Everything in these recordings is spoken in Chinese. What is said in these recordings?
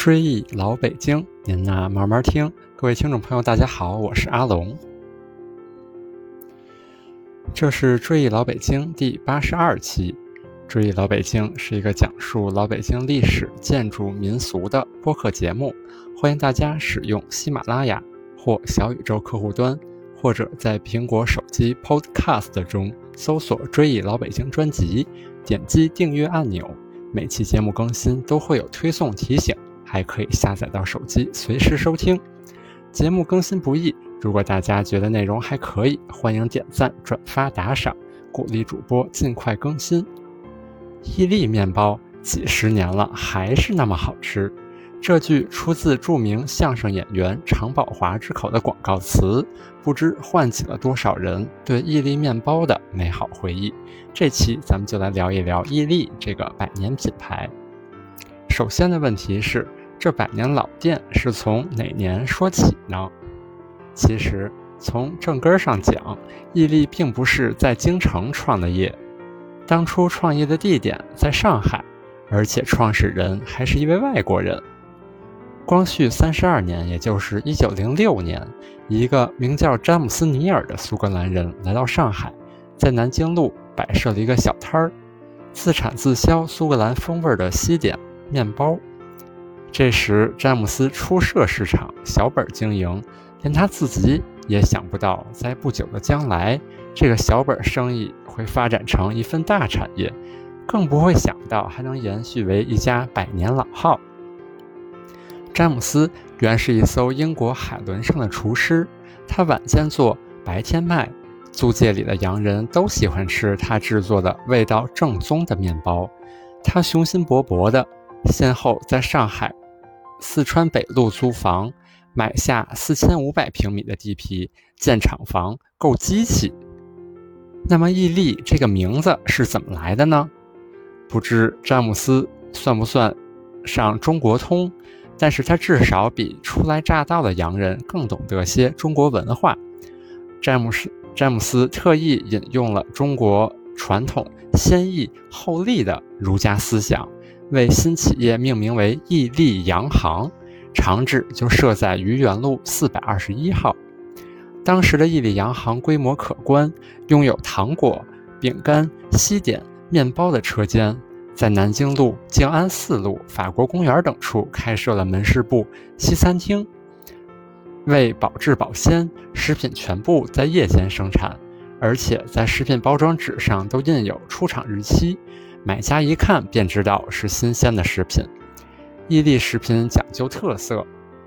追忆老北京，您呐慢慢听。各位听众朋友，大家好，我是阿龙。这是追忆老北京第八十二期。追忆老北京是一个讲述老北京历史、建筑、民俗的播客节目，欢迎大家使用喜马拉雅或小宇宙客户端，或者在苹果手机 Podcast 中搜索“追忆老北京”专辑，点击订阅按钮。每期节目更新都会有推送提醒。还可以下载到手机，随时收听。节目更新不易，如果大家觉得内容还可以，欢迎点赞、转发、打赏，鼓励主播尽快更新。伊利面包几十年了，还是那么好吃。这句出自著名相声演员常宝华之口的广告词，不知唤起了多少人对伊利面包的美好回忆。这期咱们就来聊一聊伊利这个百年品牌。首先的问题是。这百年老店是从哪年说起呢？其实从正根上讲，伊利并不是在京城创的业，当初创业的地点在上海，而且创始人还是一位外国人。光绪三十二年，也就是一九零六年，一个名叫詹姆斯·尼尔的苏格兰人来到上海，在南京路摆设了一个小摊儿，自产自销苏格兰风味的西点面包。这时，詹姆斯初涉市场，小本经营，连他自己也想不到，在不久的将来，这个小本生意会发展成一份大产业，更不会想到还能延续为一家百年老号。詹姆斯原是一艘英国海轮上的厨师，他晚间做，白天卖，租界里的洋人都喜欢吃他制作的味道正宗的面包。他雄心勃勃的，先后在上海。四川北路租房，买下四千五百平米的地皮，建厂房，购机器。那么，毅力这个名字是怎么来的呢？不知詹姆斯算不算上中国通，但是他至少比初来乍到的洋人更懂得些中国文化。詹姆斯詹姆斯特意引用了中国传统先易后利的儒家思想。为新企业命名为义利洋行，厂址就设在愚园路四百二十一号。当时的义利洋行规模可观，拥有糖果、饼干、西点、面包的车间，在南京路、静安寺路、法国公园等处开设了门市部、西餐厅。为保质保鲜，食品全部在夜间生产，而且在食品包装纸上都印有出厂日期。买家一看便知道是新鲜的食品。伊利食品讲究特色，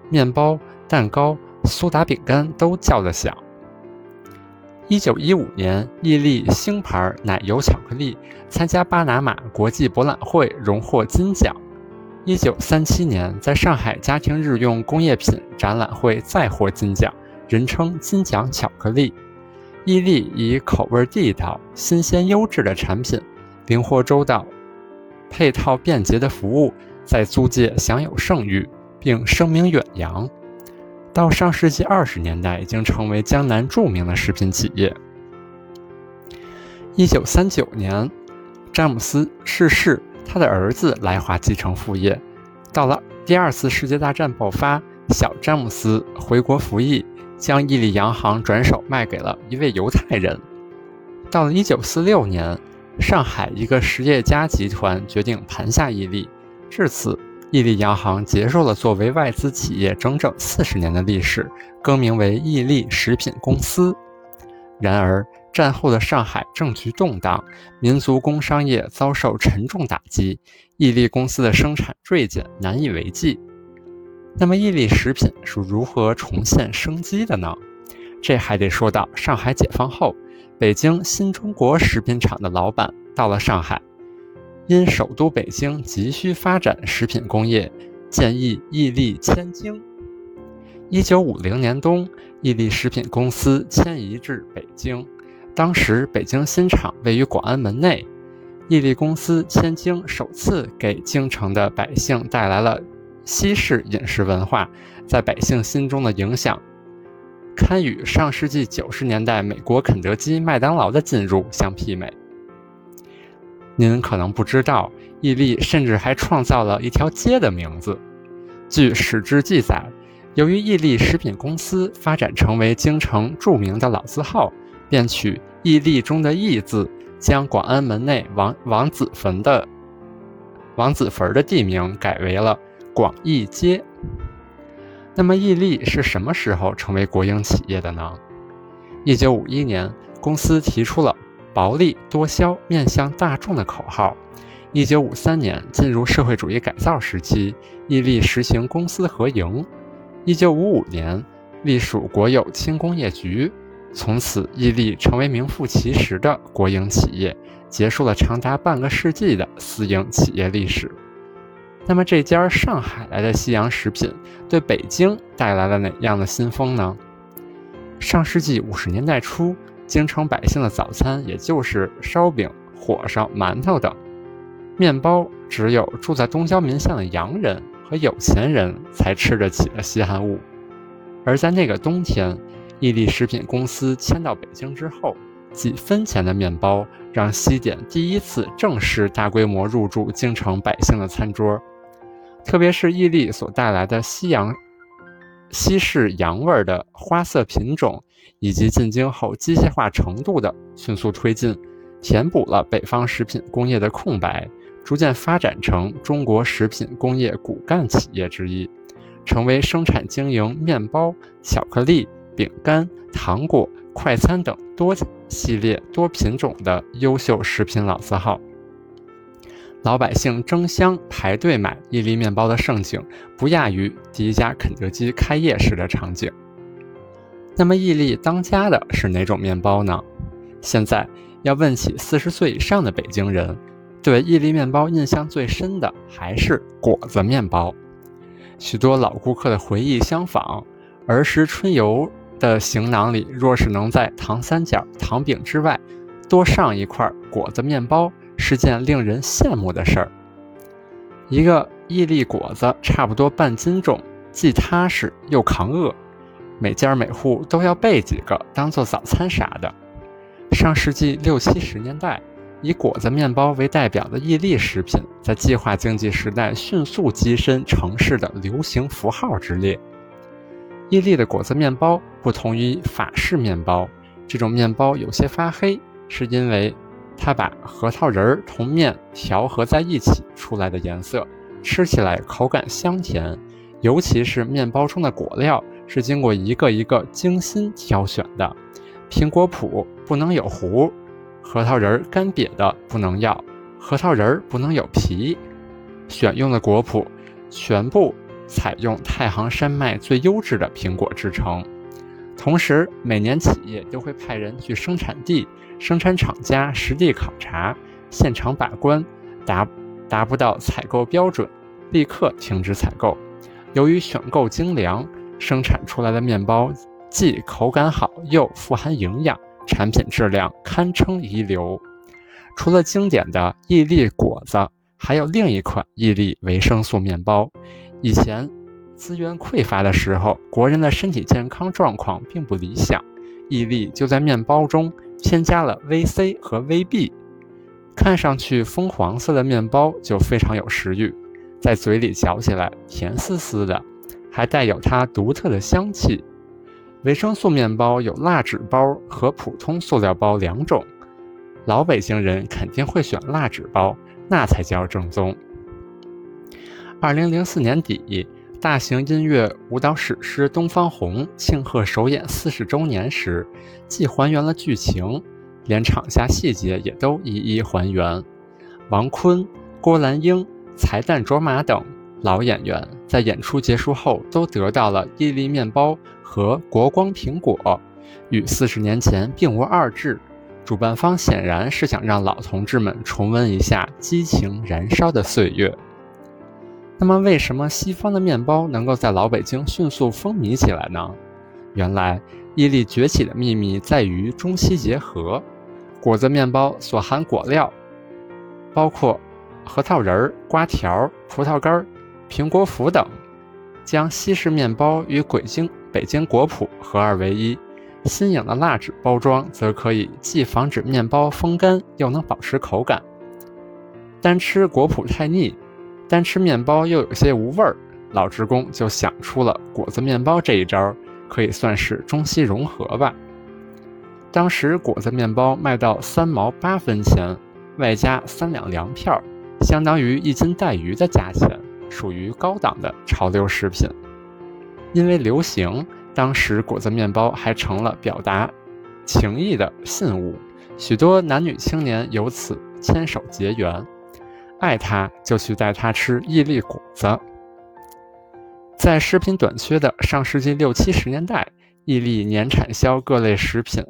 面包、蛋糕、苏打饼干都叫得响。一九一五年，伊利星牌奶油巧克力参加巴拿马国际博览会，荣获金奖。一九三七年，在上海家庭日用工业品展览会再获金奖，人称“金奖巧克力”。伊利以口味地道、新鲜优质的产品。灵活周到、配套便捷的服务，在租界享有盛誉，并声名远扬。到上世纪二十年代，已经成为江南著名的食品企业。一九三九年，詹姆斯逝世，他的儿子来华继承父业。到了第二次世界大战爆发，小詹姆斯回国服役，将伊利洋行转手卖给了一位犹太人。到了一九四六年。上海一个实业家集团决定盘下伊利，至此，伊利洋行结束了作为外资企业整整四十年的历史，更名为伊利食品公司。然而，战后的上海政局动荡，民族工商业遭受沉重打击，伊利公司的生产锐减，难以为继。那么，伊利食品是如何重现生机的呢？这还得说到上海解放后。北京新中国食品厂的老板到了上海，因首都北京急需发展食品工业，建议伊利迁京。一九五零年冬，伊利食品公司迁移至北京。当时北京新厂位于广安门内，伊利公司迁京首次给京城的百姓带来了西式饮食文化，在百姓心中的影响。堪与上世纪九十年代美国肯德基、麦当劳的进入相媲美。您可能不知道，伊利甚至还创造了一条街的名字。据史志记载，由于伊利食品公司发展成为京城著名的老字号，便取“伊利”中的“义”字，将广安门内王王子坟的王子坟的地名改为了广义街。那么，伊利是什么时候成为国营企业的呢？一九五一年，公司提出了“薄利多销，面向大众”的口号。一九五三年，进入社会主义改造时期，伊利实行公私合营。一九五五年，隶属国有轻工业局，从此伊利成为名副其实的国营企业，结束了长达半个世纪的私营企业历史。那么，这家上海来的西洋食品对北京带来了哪样的新风呢？上世纪五十年代初，京城百姓的早餐也就是烧饼、火烧、馒头等。面包只有住在东郊民巷的洋人和有钱人才吃得起的稀罕物，而在那个冬天，伊利食品公司迁到北京之后，几分钱的面包让西点第一次正式大规模入驻京城百姓的餐桌。特别是伊利所带来的西洋、西式洋味儿的花色品种，以及进京后机械化程度的迅速推进，填补了北方食品工业的空白。逐渐发展成中国食品工业骨干企业之一，成为生产经营面包、巧克力、饼干、糖果、快餐等多系列多品种的优秀食品老字号。老百姓争相排队买伊利面包的盛景，不亚于第一家肯德基开业时的场景。那么，伊利当家的是哪种面包呢？现在要问起四十岁以上的北京人。对伊利面包印象最深的还是果子面包，许多老顾客的回忆相仿。儿时春游的行囊里，若是能在糖三角、糖饼之外多上一块果子面包，是件令人羡慕的事儿。一个伊利果子差不多半斤重，既踏实又抗饿，每家每户都要备几个当做早餐啥的。上世纪六七十年代。以果子面包为代表的伊利食品，在计划经济时代迅速跻身城市的流行符号之列。伊利的果子面包不同于法式面包，这种面包有些发黑，是因为它把核桃仁儿同面调和在一起出来的颜色，吃起来口感香甜。尤其是面包中的果料是经过一个一个精心挑选的，苹果脯不能有核。核桃仁儿干瘪的不能要，核桃仁儿不能有皮。选用的果脯全部采用太行山脉最优质的苹果制成。同时，每年企业都会派人去生产地、生产厂家实地考察，现场把关，达达不到采购标准，立刻停止采购。由于选购精良，生产出来的面包既口感好，又富含营养。产品质量堪称一流。除了经典的伊利果子，还有另一款伊利维生素面包。以前资源匮乏的时候，国人的身体健康状况并不理想，伊利就在面包中添加了 VC 和 VB，看上去棕黄色的面包就非常有食欲，在嘴里嚼起来甜丝丝的，还带有它独特的香气。维生素面包有蜡纸包和普通塑料包两种，老北京人肯定会选蜡纸包，那才叫正宗。二零零四年底，大型音乐舞蹈史诗《东方红》庆贺首演四十周年时，既还原了剧情，连场下细节也都一一还原。王坤、郭兰英、才旦卓玛等。老演员在演出结束后都得到了伊利面包和国光苹果，与四十年前并无二致。主办方显然是想让老同志们重温一下激情燃烧的岁月。那么，为什么西方的面包能够在老北京迅速风靡起来呢？原来，伊利崛起的秘密在于中西结合。果子面包所含果料包括核桃仁儿、瓜条、葡萄干。苹果脯等，将西式面包与北京北京果脯合二为一。新颖的蜡纸包装则可以既防止面包风干，又能保持口感。单吃果脯太腻，单吃面包又有些无味儿。老职工就想出了果子面包这一招，可以算是中西融合吧。当时果子面包卖到三毛八分钱，外加三两粮票，相当于一斤带鱼的价钱，属于高档的潮流食品。因为流行，当时果子面包还成了表达情谊的信物，许多男女青年由此牵手结缘。爱他就去带他吃伊利果子。在食品短缺的上世纪六七十年代，伊利年产销各类食品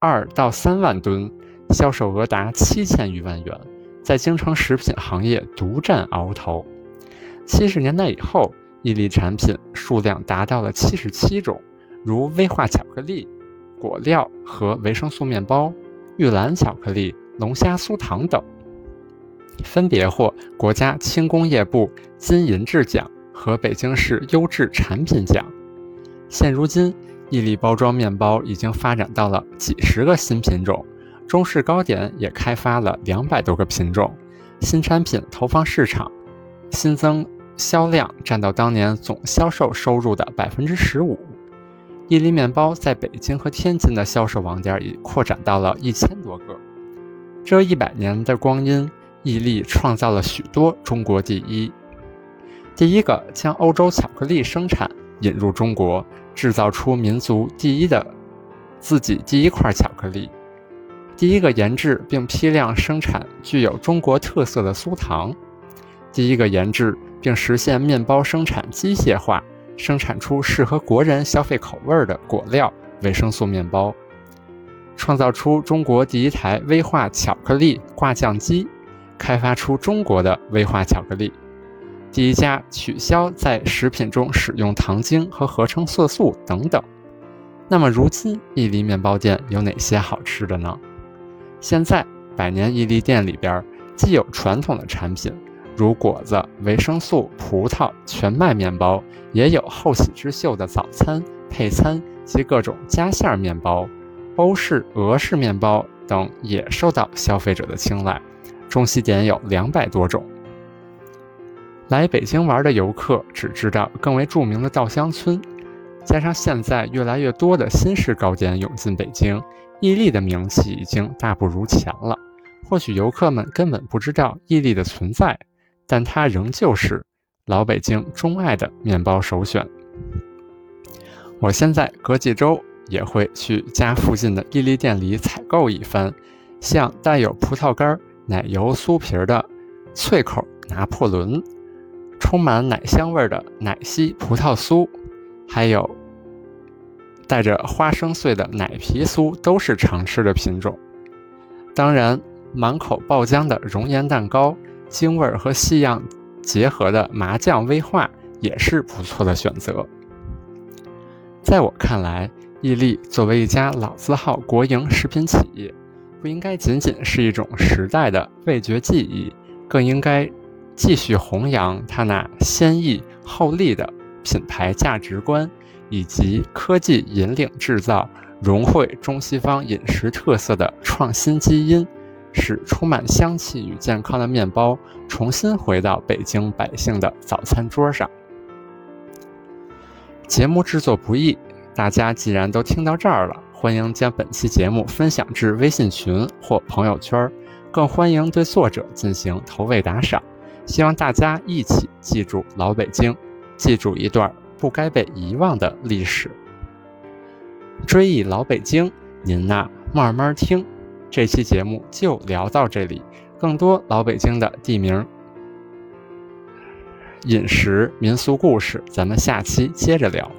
二到三万吨，销售额达七千余万元，在京城食品行业独占鳌头。七十年代以后，伊利产品数量达到了七十七种，如威化巧克力、果料和维生素面包、玉兰巧克力、龙虾酥糖等。分别获国家轻工业部金银质奖和北京市优质产品奖。现如今，伊利包装面包已经发展到了几十个新品种，中式糕点也开发了两百多个品种。新产品投放市场，新增销量占到当年总销售收入的百分之十五。伊利面包在北京和天津的销售网点已扩展到了一千多个。这一百年的光阴。伊利创造了许多中国第一。第一个将欧洲巧克力生产引入中国，制造出民族第一的自己第一块巧克力。第一个研制并批量生产具有中国特色的酥糖。第一个研制并实现面包生产机械化，生产出适合国人消费口味的果料维生素面包。创造出中国第一台微化巧克力挂酱机。开发出中国的威化巧克力，第一家取消在食品中使用糖精和合成色素等等。那么，如今伊利面包店有哪些好吃的呢？现在百年伊利店里边，既有传统的产品，如果子、维生素、葡萄、全麦面包，也有后起之秀的早餐、配餐及各种夹馅面包、欧式、俄式面包等，也受到消费者的青睐。中西点有两百多种。来北京玩的游客只知道更为著名的稻香村，加上现在越来越多的新式糕点涌进北京，伊利的名气已经大不如前了。或许游客们根本不知道伊利的存在，但它仍旧是老北京钟爱的面包首选。我现在隔几周也会去家附近的伊利店里采购一番，像带有葡萄干。奶油酥皮儿的脆口拿破仑，充满奶香味的奶昔葡萄酥，还有带着花生碎的奶皮酥，都是常吃的品种。当然，满口爆浆的熔岩蛋糕，京味儿和西洋结合的麻酱威化，也是不错的选择。在我看来，伊利作为一家老字号国营食品企业。不应该仅仅是一种时代的味觉记忆，更应该继续弘扬它那先逸后利的品牌价值观，以及科技引领制造、融汇中西方饮食特色的创新基因，使充满香气与健康的面包重新回到北京百姓的早餐桌上。节目制作不易，大家既然都听到这儿了。欢迎将本期节目分享至微信群或朋友圈，更欢迎对作者进行投喂打赏。希望大家一起记住老北京，记住一段不该被遗忘的历史。追忆老北京，您呐慢慢听。这期节目就聊到这里，更多老北京的地名、饮食、民俗故事，咱们下期接着聊。